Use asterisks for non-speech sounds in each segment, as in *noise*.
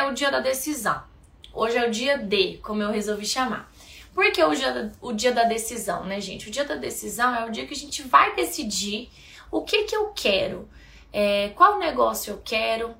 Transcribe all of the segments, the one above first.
é o dia da decisão. Hoje é o dia D, como eu resolvi chamar. Por que o dia, o dia da decisão, né, gente? O dia da decisão é o dia que a gente vai decidir o que que eu quero, é, qual negócio eu quero,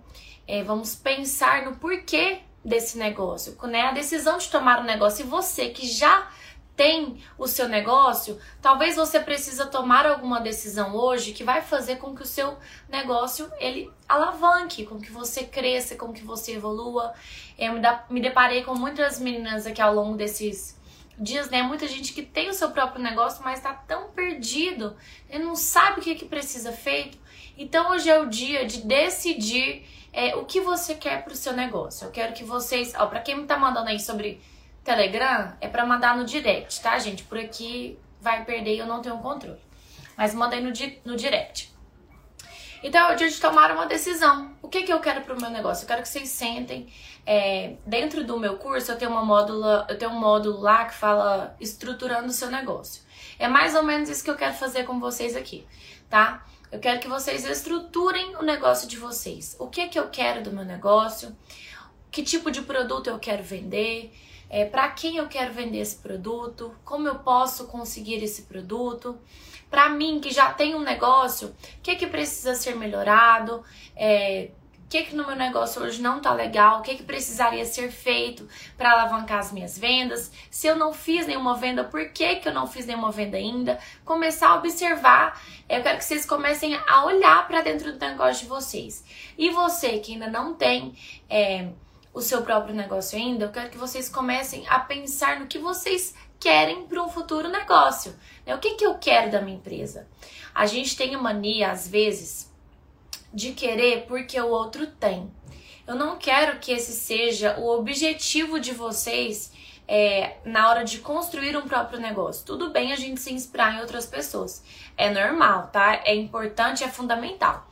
é, vamos pensar no porquê desse negócio, né? A decisão de tomar um negócio e você que já tem o seu negócio, talvez você precisa tomar alguma decisão hoje que vai fazer com que o seu negócio ele alavanque, com que você cresça, com que você evolua. Eu me, deparei com muitas meninas aqui ao longo desses dias, né? Muita gente que tem o seu próprio negócio, mas está tão perdido, ele não sabe o que, que precisa feito. Então hoje é o dia de decidir é, o que você quer para o seu negócio. Eu quero que vocês, ó, para quem me tá mandando aí sobre Telegram, é para mandar no direct, tá, gente? Por aqui vai perder e eu não tenho controle. Mas manda aí no, di no direct. Então é o dia de tomar uma decisão. O que, que eu quero para o meu negócio? Eu quero que vocês sentem. É, dentro do meu curso, eu tenho, uma módula, eu tenho um módulo lá que fala estruturando o seu negócio. É mais ou menos isso que eu quero fazer com vocês aqui, tá? Eu quero que vocês estruturem o negócio de vocês. O que que eu quero do meu negócio? Que tipo de produto eu quero vender? É, para quem eu quero vender esse produto? Como eu posso conseguir esse produto? Para mim que já tem um negócio, o que que precisa ser melhorado? É, que, que no meu negócio hoje não tá legal, o que, que precisaria ser feito para alavancar as minhas vendas. Se eu não fiz nenhuma venda, por que, que eu não fiz nenhuma venda ainda? Começar a observar. Eu quero que vocês comecem a olhar para dentro do negócio de vocês. E você que ainda não tem. É, o seu próprio negócio ainda, eu quero que vocês comecem a pensar no que vocês querem para um futuro negócio. Né? O que, que eu quero da minha empresa? A gente tem a mania, às vezes, de querer porque o outro tem. Eu não quero que esse seja o objetivo de vocês é, na hora de construir um próprio negócio. Tudo bem a gente se inspirar em outras pessoas. É normal, tá? É importante, é fundamental.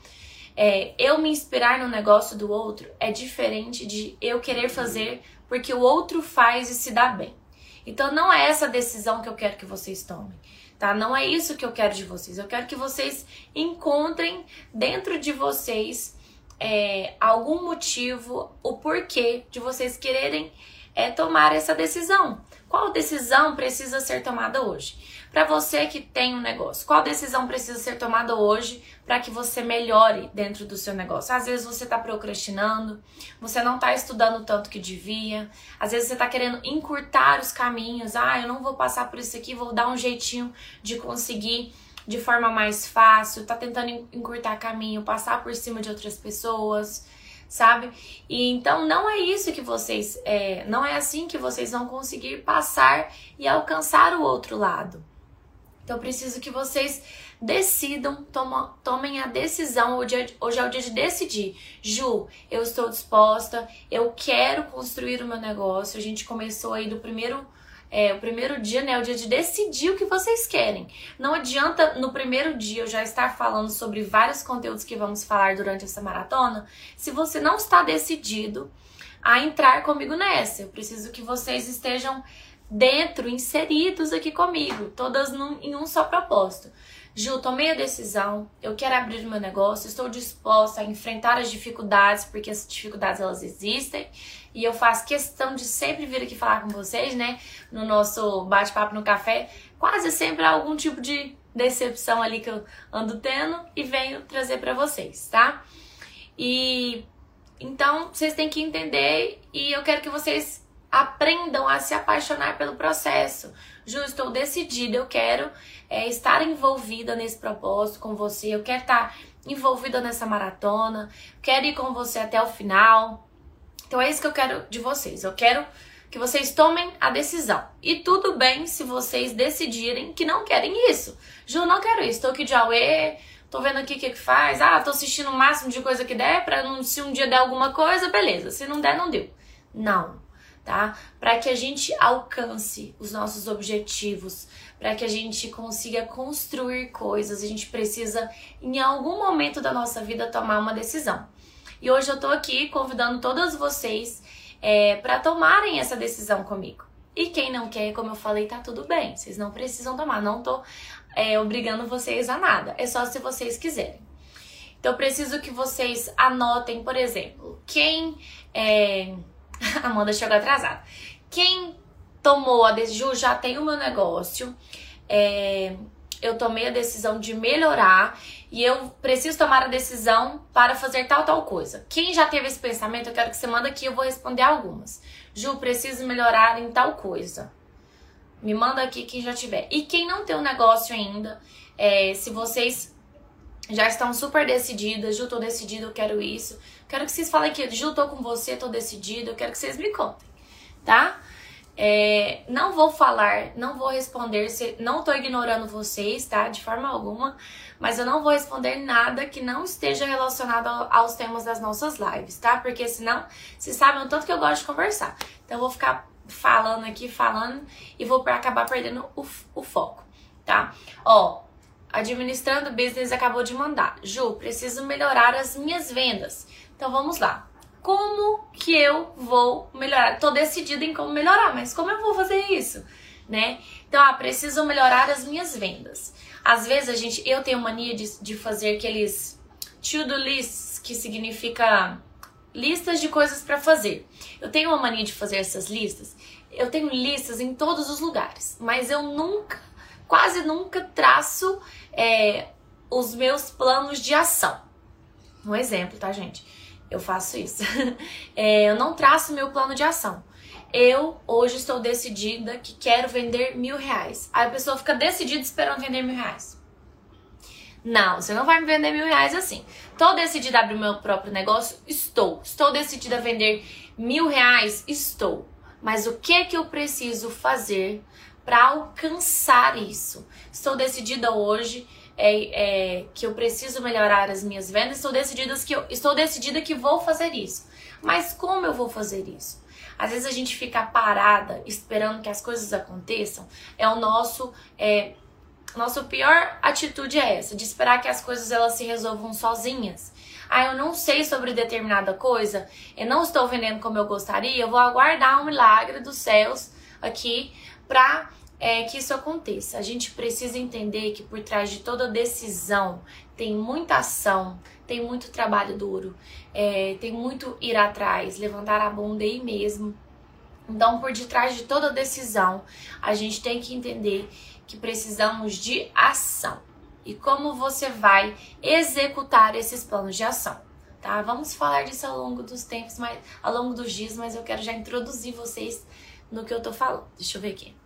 É, eu me inspirar no negócio do outro é diferente de eu querer fazer porque o outro faz e se dá bem. Então não é essa decisão que eu quero que vocês tomem tá? Não é isso que eu quero de vocês. Eu quero que vocês encontrem dentro de vocês é, algum motivo, o porquê de vocês quererem é, tomar essa decisão. Qual decisão precisa ser tomada hoje? Para você que tem um negócio, qual decisão precisa ser tomada hoje para que você melhore dentro do seu negócio? Às vezes você está procrastinando, você não está estudando tanto que devia, às vezes você está querendo encurtar os caminhos. Ah, eu não vou passar por isso aqui, vou dar um jeitinho de conseguir de forma mais fácil, tá tentando encurtar caminho, passar por cima de outras pessoas sabe? E então não é isso que vocês, é, não é assim que vocês vão conseguir passar e alcançar o outro lado. Então eu preciso que vocês decidam, toma, tomem a decisão. Hoje é, hoje é o dia de decidir. Ju, eu estou disposta, eu quero construir o meu negócio. A gente começou aí do primeiro é, o primeiro dia, né, o dia de decidir o que vocês querem. Não adianta no primeiro dia eu já estar falando sobre vários conteúdos que vamos falar durante essa maratona, se você não está decidido a entrar comigo nessa. Eu preciso que vocês estejam dentro, inseridos aqui comigo, todas num, em um só propósito. Ju, tomei a decisão, eu quero abrir meu negócio, estou disposta a enfrentar as dificuldades, porque as dificuldades elas existem, e eu faço questão de sempre vir aqui falar com vocês, né? No nosso bate-papo no café, quase sempre há algum tipo de decepção ali que eu ando tendo e venho trazer para vocês, tá? E então vocês têm que entender e eu quero que vocês aprendam a se apaixonar pelo processo. Ju, estou decidida, eu quero é, estar envolvida nesse propósito com você, eu quero estar envolvida nessa maratona, quero ir com você até o final. Então é isso que eu quero de vocês. Eu quero que vocês tomem a decisão. E tudo bem se vocês decidirem que não querem isso. Ju, não quero isso. Tô aqui de Aue, tô vendo aqui o que, que faz. Ah, tô assistindo o máximo de coisa que der pra não, se um dia der alguma coisa, beleza. Se não der, não deu. Não, tá? Para que a gente alcance os nossos objetivos, para que a gente consiga construir coisas, a gente precisa em algum momento da nossa vida tomar uma decisão. E hoje eu tô aqui convidando todas vocês é, para tomarem essa decisão comigo. E quem não quer, como eu falei, tá tudo bem. Vocês não precisam tomar. Não tô é, obrigando vocês a nada. É só se vocês quiserem. Então eu preciso que vocês anotem, por exemplo, quem. É... *laughs* Amanda chegou atrasada. Quem tomou a decisão, já tem o meu negócio, é... eu tomei a decisão de melhorar e eu preciso tomar a decisão para fazer tal, tal coisa. Quem já teve esse pensamento, eu quero que você manda aqui, eu vou responder algumas. Ju, preciso melhorar em tal coisa. Me manda aqui quem já tiver. E quem não tem um negócio ainda, é, se vocês já estão super decididas, Ju, tô decidida, eu quero isso. Quero que vocês falem aqui, Ju, tô com você, tô decidida, eu quero que vocês me contem, tá? É, não vou falar, não vou responder, não tô ignorando vocês, tá? De forma alguma, mas eu não vou responder nada que não esteja relacionado aos temas das nossas lives, tá? Porque senão, vocês sabem o tanto que eu gosto de conversar. Então eu vou ficar falando aqui, falando, e vou acabar perdendo o, o foco, tá? Ó, administrando business acabou de mandar. Ju, preciso melhorar as minhas vendas. Então vamos lá. Como que eu vou melhorar? Tô decidida em como melhorar, mas como eu vou fazer isso, né? Então, ah, preciso melhorar as minhas vendas. Às vezes a gente, eu tenho mania de, de fazer aqueles to-do lists, que significa listas de coisas para fazer. Eu tenho uma mania de fazer essas listas. Eu tenho listas em todos os lugares, mas eu nunca, quase nunca traço é, os meus planos de ação. Um exemplo, tá, gente? Eu faço isso. *laughs* é, eu não traço meu plano de ação. Eu hoje estou decidida que quero vender mil reais. Aí a pessoa fica decidida esperando vender mil reais. Não, você não vai me vender mil reais assim. Estou decidida a abrir meu próprio negócio? Estou. Estou decidida a vender mil reais? Estou. Mas o que que eu preciso fazer para alcançar isso? Estou decidida hoje é, é, que eu preciso melhorar as minhas vendas. Estou decidida que eu estou decidida que vou fazer isso. Mas como eu vou fazer isso? Às vezes a gente fica parada esperando que as coisas aconteçam. É o nosso é, nossa pior atitude é essa, de esperar que as coisas elas se resolvam sozinhas. Ah, eu não sei sobre determinada coisa, eu não estou vendendo como eu gostaria, eu vou aguardar um milagre dos céus aqui para é, que isso aconteça. A gente precisa entender que por trás de toda decisão tem muita ação, tem muito trabalho duro, é, tem muito ir atrás, levantar a bunda aí mesmo. Então, por detrás de toda decisão, a gente tem que entender que precisamos de ação. E como você vai executar esses planos de ação, tá? Vamos falar disso ao longo dos tempos, mas ao longo dos dias, mas eu quero já introduzir vocês no que eu tô falando. Deixa eu ver aqui.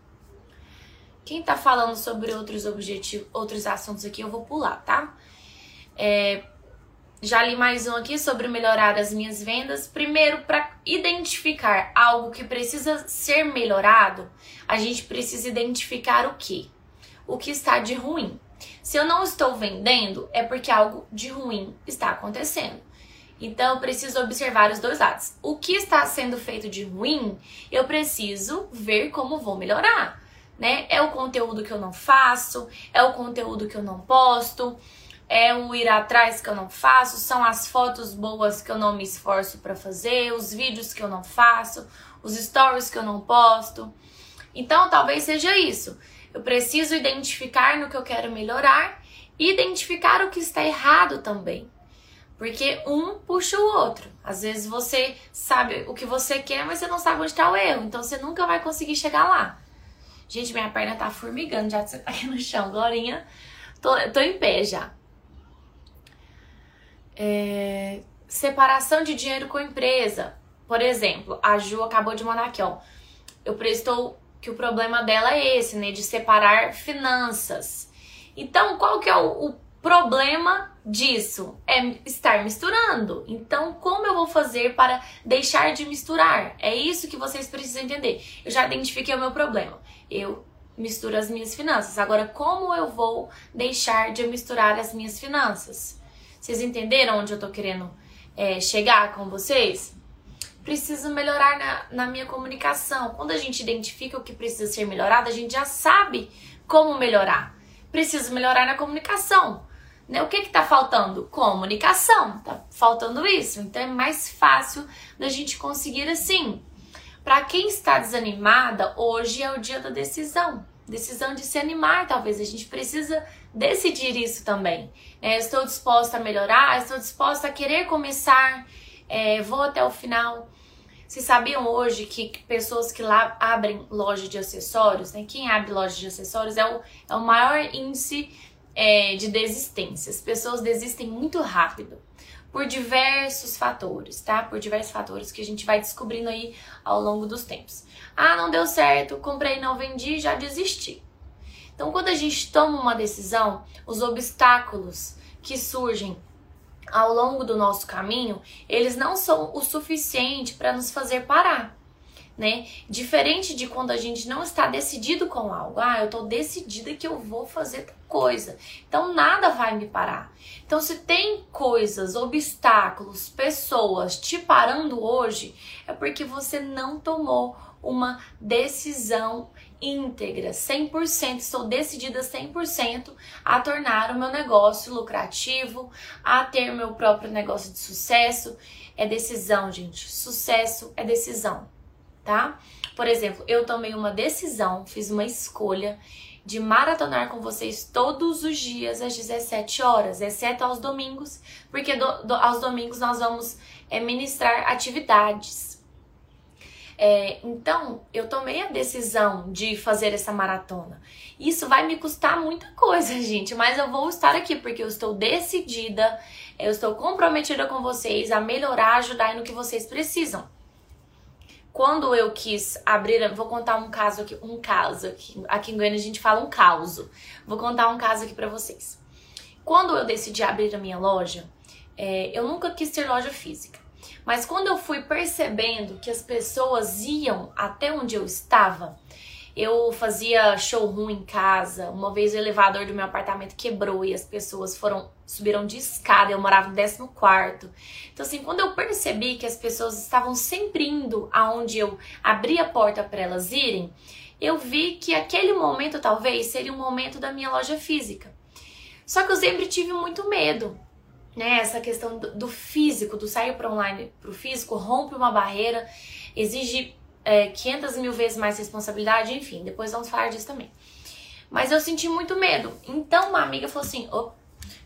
Quem tá falando sobre outros objetivos, outros assuntos aqui, eu vou pular, tá? É, já li mais um aqui sobre melhorar as minhas vendas. Primeiro, para identificar algo que precisa ser melhorado, a gente precisa identificar o que? O que está de ruim. Se eu não estou vendendo, é porque algo de ruim está acontecendo. Então, eu preciso observar os dois lados. O que está sendo feito de ruim, eu preciso ver como vou melhorar, né? É o conteúdo que eu não faço, é o conteúdo que eu não posto, é o ir atrás que eu não faço, são as fotos boas que eu não me esforço para fazer, os vídeos que eu não faço, os stories que eu não posto. Então, talvez seja isso. Eu preciso identificar no que eu quero melhorar e identificar o que está errado também. Porque um puxa o outro. Às vezes você sabe o que você quer, mas você não sabe onde está o erro. Então você nunca vai conseguir chegar lá. Gente, minha perna tá formigando já de você tá aqui no chão. Glorinha, tô, tô em pé já. É, separação de dinheiro com empresa. Por exemplo, a Ju acabou de mandar aqui, ó. Eu prestou que o problema dela é esse, né? De separar finanças. Então, qual que é o, o problema disso? É estar misturando. Então, como eu vou fazer para deixar de misturar? É isso que vocês precisam entender. Eu já identifiquei o meu problema. Eu misturo as minhas finanças. Agora, como eu vou deixar de misturar as minhas finanças? Vocês entenderam onde eu tô querendo é, chegar com vocês? Preciso melhorar na, na minha comunicação. Quando a gente identifica o que precisa ser melhorado, a gente já sabe como melhorar. Preciso melhorar na comunicação. Né? O que está faltando? Comunicação. Tá faltando isso. Então é mais fácil da gente conseguir assim. Para quem está desanimada, hoje é o dia da decisão. Decisão de se animar, talvez. A gente precisa decidir isso também. É, estou disposta a melhorar, estou disposta a querer começar é, vou até o final. Vocês sabiam hoje que pessoas que lá abrem loja de acessórios, né? Quem abre loja de acessórios é o, é o maior índice é, de desistência. As pessoas desistem muito rápido por diversos fatores, tá? Por diversos fatores que a gente vai descobrindo aí ao longo dos tempos. Ah, não deu certo, comprei, não vendi, já desisti. Então, quando a gente toma uma decisão, os obstáculos que surgem ao longo do nosso caminho, eles não são o suficiente para nos fazer parar. Né? Diferente de quando a gente não está decidido com algo. Ah, eu estou decidida que eu vou fazer tal coisa. Então nada vai me parar. Então se tem coisas, obstáculos, pessoas te parando hoje, é porque você não tomou uma decisão íntegra, 100%, estou decidida 100% a tornar o meu negócio lucrativo, a ter meu próprio negócio de sucesso. É decisão, gente. Sucesso é decisão, tá? Por exemplo, eu tomei uma decisão, fiz uma escolha de maratonar com vocês todos os dias às 17 horas, exceto aos domingos, porque do, do, aos domingos nós vamos é, ministrar atividades é, então, eu tomei a decisão de fazer essa maratona. Isso vai me custar muita coisa, *laughs* gente, mas eu vou estar aqui porque eu estou decidida, eu estou comprometida com vocês a melhorar, ajudar no que vocês precisam. Quando eu quis abrir, vou contar um caso aqui, um caso aqui, aqui em Goiânia a gente fala um caos. Vou contar um caso aqui para vocês. Quando eu decidi abrir a minha loja, é, eu nunca quis ter loja física. Mas quando eu fui percebendo que as pessoas iam até onde eu estava, eu fazia showroom em casa. Uma vez o elevador do meu apartamento quebrou e as pessoas foram subiram de escada. Eu morava no 14 quarto. Então assim, quando eu percebi que as pessoas estavam sempre indo aonde eu abri a porta para elas irem, eu vi que aquele momento talvez seria um momento da minha loja física. Só que eu sempre tive muito medo né? Essa questão do, físico, do sair para online para o físico, rompe uma barreira, exige é, 500 mil vezes mais responsabilidade, enfim, depois vamos falar disso também. Mas eu senti muito medo. Então uma amiga falou assim.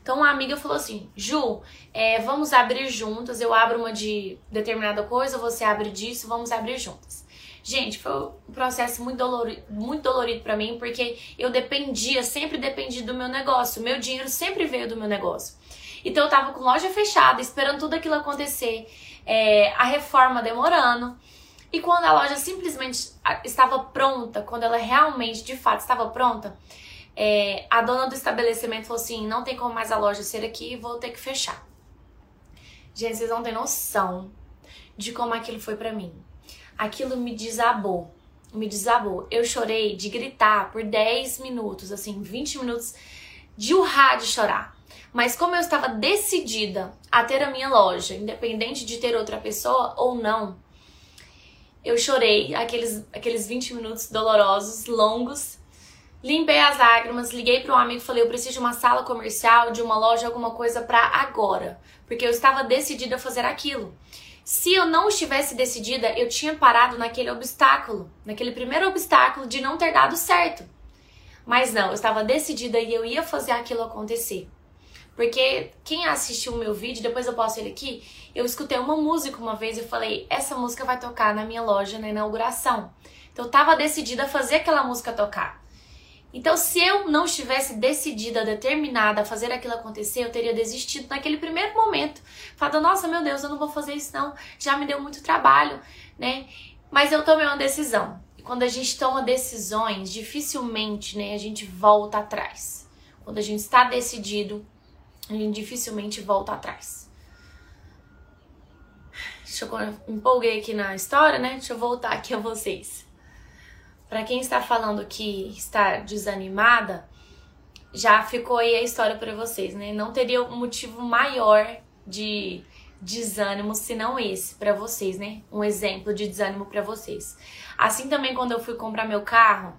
Então uma amiga falou assim, Ju, é, vamos abrir juntas. Eu abro uma de determinada coisa, você abre disso, vamos abrir juntas. Gente, foi um processo muito dolorido, muito dolorido para mim, porque eu dependia, sempre dependi do meu negócio. Meu dinheiro sempre veio do meu negócio. Então eu tava com loja fechada, esperando tudo aquilo acontecer, é, a reforma demorando. E quando a loja simplesmente estava pronta, quando ela realmente, de fato, estava pronta, é, a dona do estabelecimento falou assim: não tem como mais a loja ser aqui, vou ter que fechar. Gente, vocês não têm noção de como aquilo foi para mim. Aquilo me desabou. Me desabou. Eu chorei de gritar por 10 minutos, assim, 20 minutos de urrar de chorar. Mas como eu estava decidida a ter a minha loja, independente de ter outra pessoa ou não, eu chorei aqueles, aqueles 20 minutos dolorosos, longos. Limpei as lágrimas, liguei para um amigo e falei: eu preciso de uma sala comercial, de uma loja, alguma coisa para agora. Porque eu estava decidida a fazer aquilo. Se eu não estivesse decidida, eu tinha parado naquele obstáculo, naquele primeiro obstáculo de não ter dado certo. Mas não, eu estava decidida e eu ia fazer aquilo acontecer. Porque quem assistiu o meu vídeo, depois eu posto ele aqui, eu escutei uma música uma vez e falei, essa música vai tocar na minha loja na inauguração. Então eu tava decidida a fazer aquela música tocar. Então, se eu não estivesse decidida, determinada a fazer aquilo acontecer, eu teria desistido naquele primeiro momento. Falando, nossa, meu Deus, eu não vou fazer isso não, já me deu muito trabalho, né? Mas eu tomei uma decisão. E quando a gente toma decisões, dificilmente, né, a gente volta atrás. Quando a gente está decidido, a gente dificilmente volta atrás. Deixa eu empolguei aqui na história, né? Deixa eu voltar aqui a vocês. Para quem está falando que está desanimada, já ficou aí a história para vocês, né? Não teria um motivo maior de desânimo senão esse para vocês, né? Um exemplo de desânimo para vocês. Assim também quando eu fui comprar meu carro,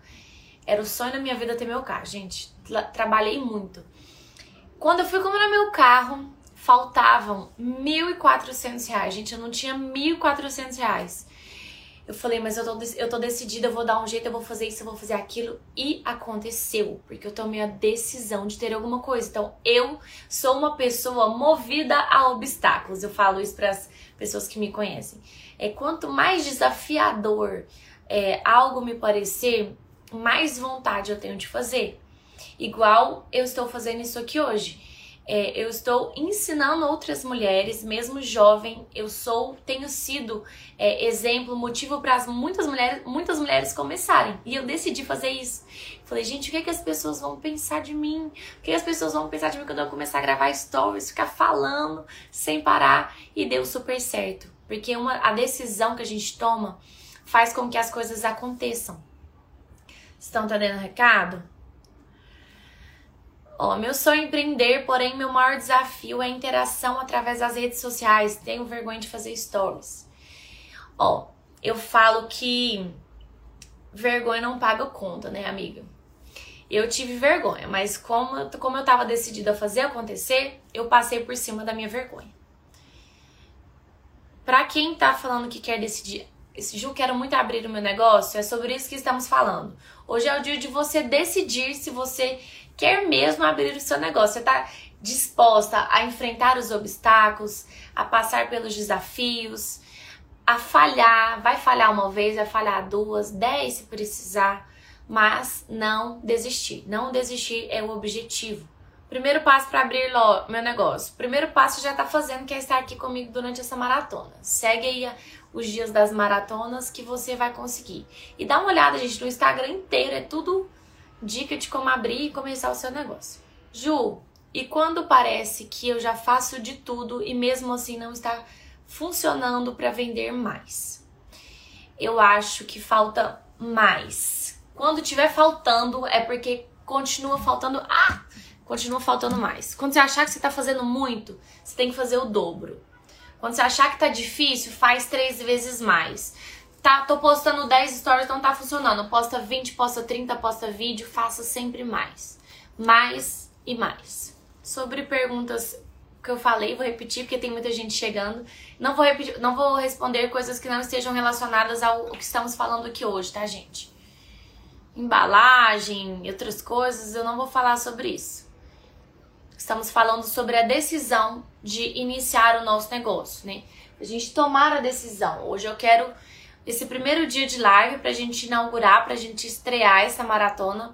era o sonho da minha vida ter meu carro, gente. Trabalhei muito. Quando eu fui comprar meu carro, faltavam R$ 1.400. Gente, eu não tinha R$ 1.400. Eu falei, mas eu tô, eu tô decidida, eu vou dar um jeito, eu vou fazer isso, eu vou fazer aquilo. E aconteceu, porque eu tomei a decisão de ter alguma coisa. Então, eu sou uma pessoa movida a obstáculos. Eu falo isso para as pessoas que me conhecem. É quanto mais desafiador é, algo me parecer, mais vontade eu tenho de fazer. Igual eu estou fazendo isso aqui hoje é, eu estou ensinando outras mulheres, mesmo jovem, eu sou, tenho sido é, exemplo, motivo para muitas mulheres, muitas mulheres começarem. E eu decidi fazer isso. Falei, gente, o que, é que as pessoas vão pensar de mim? O que, é que as pessoas vão pensar de mim quando eu começar a gravar stories, ficar falando sem parar? E deu super certo. Porque uma, a decisão que a gente toma faz com que as coisas aconteçam. Estão entendendo o recado? Ó, meu sonho é empreender, porém meu maior desafio é a interação através das redes sociais. Tenho vergonha de fazer stories. Ó, eu falo que vergonha não paga conta, né, amiga? Eu tive vergonha, mas como, como eu tava decidida a fazer acontecer, eu passei por cima da minha vergonha. Pra quem tá falando que quer decidir, Ju, quero muito abrir o meu negócio, é sobre isso que estamos falando. Hoje é o dia de você decidir se você quer mesmo abrir o seu negócio. Você está disposta a enfrentar os obstáculos, a passar pelos desafios, a falhar. Vai falhar uma vez, vai falhar duas, dez se precisar, mas não desistir. Não desistir é o objetivo. Primeiro passo para abrir meu negócio. Primeiro passo já está fazendo, que é estar aqui comigo durante essa maratona. Segue aí os dias das maratonas que você vai conseguir. E dá uma olhada, gente, no Instagram inteiro, é tudo dica de como abrir e começar o seu negócio. Ju, e quando parece que eu já faço de tudo e mesmo assim não está funcionando para vender mais? Eu acho que falta mais. Quando tiver faltando é porque continua faltando. Ah! Continua faltando mais. Quando você achar que você está fazendo muito, você tem que fazer o dobro. Quando você achar que tá difícil, faz três vezes mais tá, tô postando 10 stories, não tá funcionando. Posta 20, posta 30, posta vídeo, faça sempre mais. Mais e mais. Sobre perguntas que eu falei, vou repetir porque tem muita gente chegando. Não vou repetir, não vou responder coisas que não estejam relacionadas ao que estamos falando aqui hoje, tá, gente? Embalagem outras coisas, eu não vou falar sobre isso. Estamos falando sobre a decisão de iniciar o nosso negócio, né? A gente tomar a decisão. Hoje eu quero esse primeiro dia de live para a gente inaugurar, para a gente estrear essa maratona.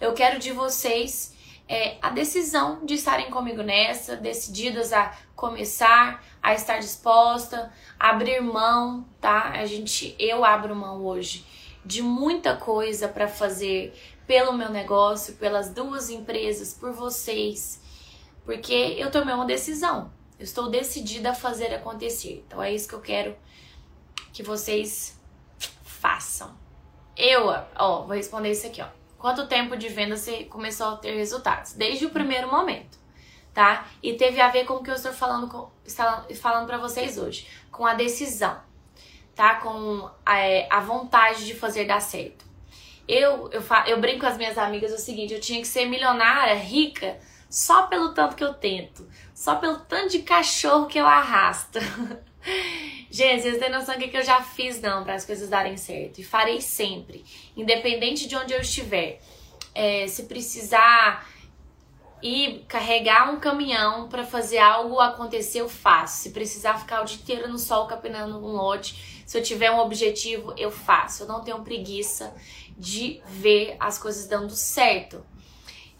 Eu quero de vocês é, a decisão de estarem comigo nessa, decididas a começar, a estar disposta, a abrir mão, tá? A gente, eu abro mão hoje de muita coisa para fazer pelo meu negócio, pelas duas empresas, por vocês, porque eu tomei uma decisão. Eu estou decidida a fazer acontecer. Então é isso que eu quero que vocês façam. Eu, ó, vou responder isso aqui, ó. Quanto tempo de venda você começou a ter resultados? Desde o primeiro momento, tá? E teve a ver com o que eu estou falando com, falando para vocês hoje, com a decisão, tá? Com a, é, a vontade de fazer dar certo. Eu, eu, eu brinco com as minhas amigas o seguinte: eu tinha que ser milionária, rica, só pelo tanto que eu tento, só pelo tanto de cachorro que eu arrasto. *laughs* Gente, vocês têm noção do que eu já fiz não para as coisas darem certo. E farei sempre. Independente de onde eu estiver. É, se precisar ir carregar um caminhão para fazer algo acontecer, eu faço. Se precisar ficar o dia inteiro no sol capinando um lote, se eu tiver um objetivo, eu faço. Eu não tenho preguiça de ver as coisas dando certo.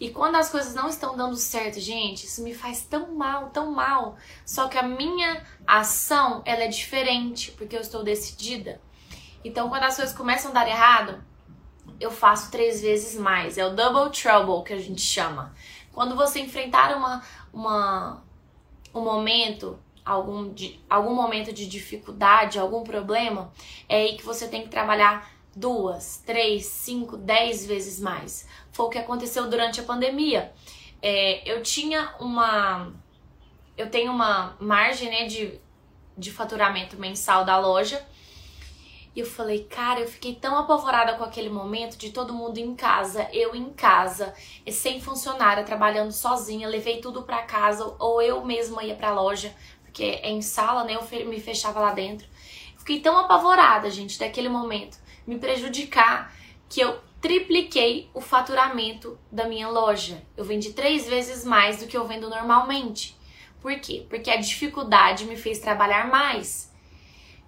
E quando as coisas não estão dando certo, gente, isso me faz tão mal, tão mal. Só que a minha ação, ela é diferente, porque eu estou decidida. Então, quando as coisas começam a dar errado, eu faço três vezes mais. É o double trouble que a gente chama. Quando você enfrentar uma, uma, um momento, algum, algum momento de dificuldade, algum problema, é aí que você tem que trabalhar duas, três, cinco, dez vezes mais. Foi o que aconteceu durante a pandemia. É, eu tinha uma. Eu tenho uma margem né, de, de faturamento mensal da loja. E eu falei, cara, eu fiquei tão apavorada com aquele momento de todo mundo em casa, eu em casa, sem funcionária, trabalhando sozinha, levei tudo para casa, ou eu mesma ia pra loja, porque é em sala, né? Eu me fechava lá dentro. Fiquei tão apavorada, gente, daquele momento, me prejudicar, que eu tripliquei o faturamento da minha loja. Eu vendi três vezes mais do que eu vendo normalmente. Por quê? Porque a dificuldade me fez trabalhar mais.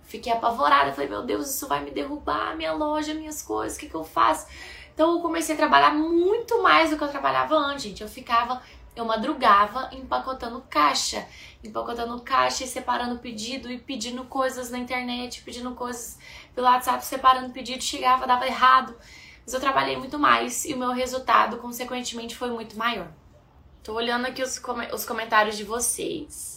Fiquei apavorada, falei, meu Deus, isso vai me derrubar, minha loja, minhas coisas, o que, que eu faço? Então eu comecei a trabalhar muito mais do que eu trabalhava antes, gente. Eu ficava, eu madrugava empacotando caixa, empacotando caixa e separando pedido e pedindo coisas na internet, pedindo coisas pelo WhatsApp, separando pedido, chegava, dava errado. Mas eu trabalhei muito mais e o meu resultado, consequentemente, foi muito maior. Tô olhando aqui os, com os comentários de vocês.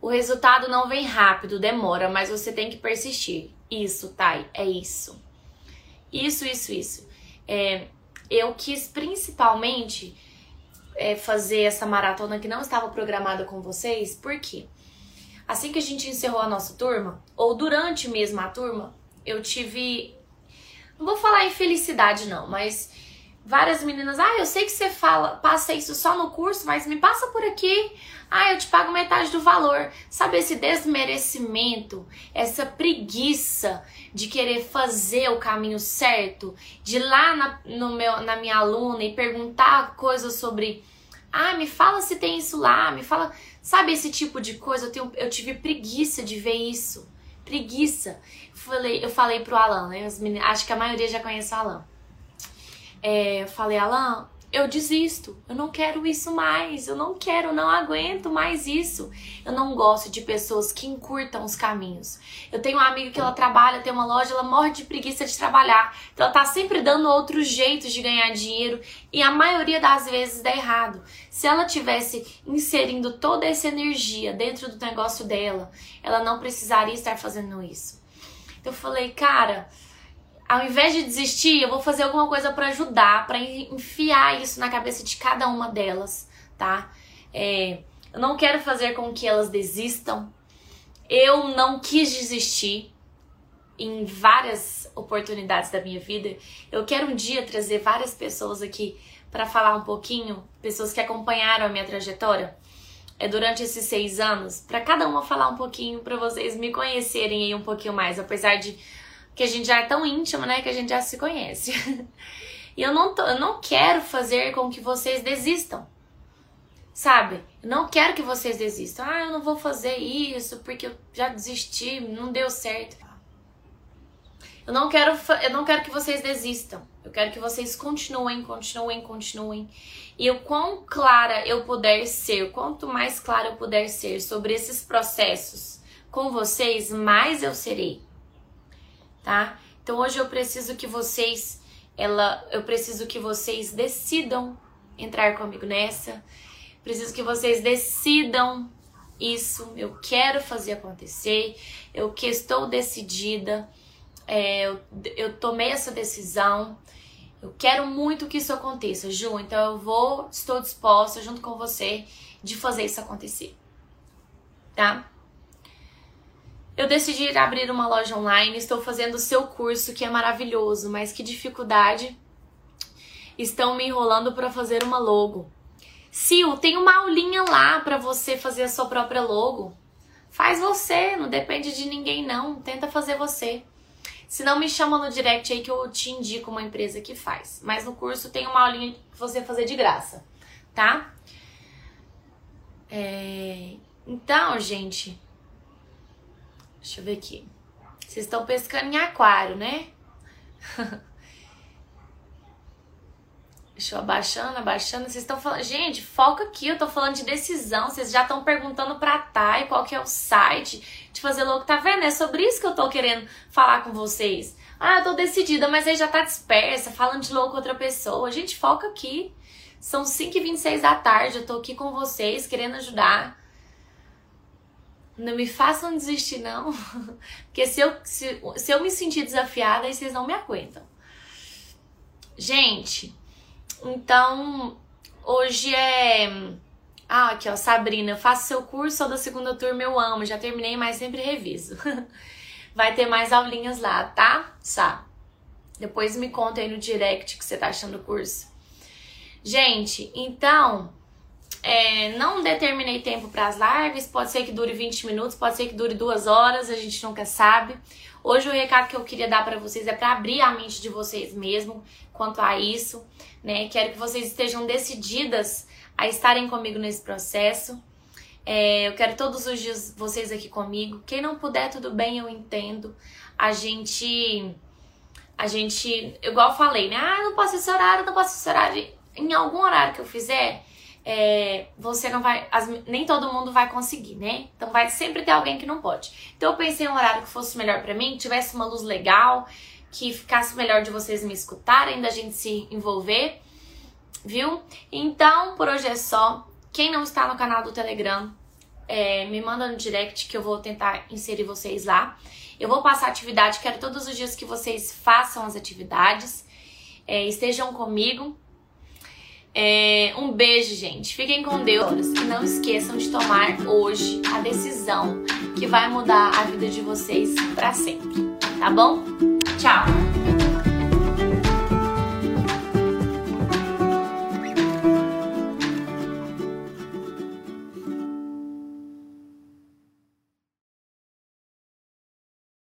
O resultado não vem rápido, demora, mas você tem que persistir. Isso, Thay, é isso. Isso, isso, isso. É, eu quis principalmente é, fazer essa maratona que não estava programada com vocês, porque assim que a gente encerrou a nossa turma, ou durante mesmo a turma, eu tive. Não vou falar infelicidade, não, mas várias meninas, ah, eu sei que você fala, passa isso só no curso, mas me passa por aqui. Ah, eu te pago metade do valor. Sabe esse desmerecimento, essa preguiça de querer fazer o caminho certo, de ir lá na, no meu, na minha aluna e perguntar coisas sobre, ah, me fala se tem isso lá, me fala, sabe esse tipo de coisa? Eu, tenho, eu tive preguiça de ver isso, preguiça. Falei, eu falei pro Alan, né? Meninas, acho que a maioria já conhece o Alan é, falei, Alan, eu desisto, eu não quero isso mais, eu não quero, não aguento mais isso. Eu não gosto de pessoas que encurtam os caminhos. Eu tenho uma amiga que ela trabalha, tem uma loja, ela morre de preguiça de trabalhar. Então ela tá sempre dando outros jeitos de ganhar dinheiro e a maioria das vezes dá errado. Se ela tivesse inserindo toda essa energia dentro do negócio dela, ela não precisaria estar fazendo isso. Eu falei, cara, ao invés de desistir, eu vou fazer alguma coisa para ajudar, para enfiar isso na cabeça de cada uma delas, tá? É, eu não quero fazer com que elas desistam. Eu não quis desistir em várias oportunidades da minha vida. Eu quero um dia trazer várias pessoas aqui para falar um pouquinho, pessoas que acompanharam a minha trajetória é, durante esses seis anos, para cada uma falar um pouquinho, para vocês me conhecerem aí um pouquinho mais, apesar de que a gente já é tão íntimo, né, que a gente já se conhece. *laughs* e eu não, tô, eu não quero fazer com que vocês desistam. Sabe? Eu não quero que vocês desistam. Ah, eu não vou fazer isso porque eu já desisti, não deu certo. Eu não quero, eu não quero que vocês desistam. Eu quero que vocês continuem, continuem, continuem. E o quão clara eu puder ser, quanto mais clara eu puder ser sobre esses processos com vocês, mais eu serei tá? Então hoje eu preciso que vocês, ela, eu preciso que vocês decidam entrar comigo nessa. Preciso que vocês decidam isso. Eu quero fazer acontecer. Eu que estou decidida. É, eu, eu tomei essa decisão. Eu quero muito que isso aconteça, Ju. Então eu vou, estou disposta junto com você de fazer isso acontecer. Tá? Eu decidi abrir uma loja online, estou fazendo o seu curso que é maravilhoso, mas que dificuldade estão me enrolando para fazer uma logo. Sil, tem uma aulinha lá para você fazer a sua própria logo. Faz você, não depende de ninguém não, tenta fazer você. Se não me chama no direct aí que eu te indico uma empresa que faz. Mas no curso tem uma aulinha que você fazer de graça, tá? É... Então, gente, Deixa eu ver aqui. Vocês estão pescando em aquário, né? Deixa eu abaixando, abaixando. Vocês estão falando. Gente, foca aqui. Eu tô falando de decisão. Vocês já estão perguntando pra Thay qual que é o site de fazer louco. Tá vendo? É sobre isso que eu tô querendo falar com vocês. Ah, eu tô decidida, mas aí já tá dispersa, falando de louco outra pessoa. Gente, foca aqui. São 5h26 da tarde. Eu tô aqui com vocês, querendo ajudar. Não me façam desistir, não. *laughs* Porque se eu, se, se eu me sentir desafiada, aí vocês não me aguentam. Gente, então hoje é. Ah, aqui ó, Sabrina, faço seu curso, sou da segunda turma, eu amo, já terminei, mas sempre reviso. *laughs* Vai ter mais aulinhas lá, tá? Sá. Depois me conta aí no direct que você tá achando o curso. Gente, então, É, não determinei tempo para as lives, pode ser que dure 20 minutos, pode ser que dure duas horas, a gente nunca sabe. Hoje o recado que eu queria dar para vocês é para abrir a mente de vocês mesmo quanto a isso, né? Quero que vocês estejam decididas a estarem comigo nesse processo. É, eu quero todos os dias vocês aqui comigo. Quem não puder, tudo bem, eu entendo. A gente. A gente. Igual eu falei, né? Ah, não posso esse horário, não posso esse horário. Em algum horário que eu fizer, é, você não vai. As, nem todo mundo vai conseguir, né? Então vai sempre ter alguém que não pode. Então eu pensei em um horário que fosse melhor para mim, que tivesse uma luz legal, que ficasse melhor de vocês me escutarem, da gente se envolver, viu? Então, por hoje é só. Quem não está no canal do Telegram, é, me manda no direct que eu vou tentar inserir vocês lá. Eu vou passar atividade, quero todos os dias que vocês façam as atividades, é, estejam comigo. É, um beijo, gente. Fiquem com Deus e não esqueçam de tomar hoje a decisão que vai mudar a vida de vocês para sempre, tá bom? Tchau!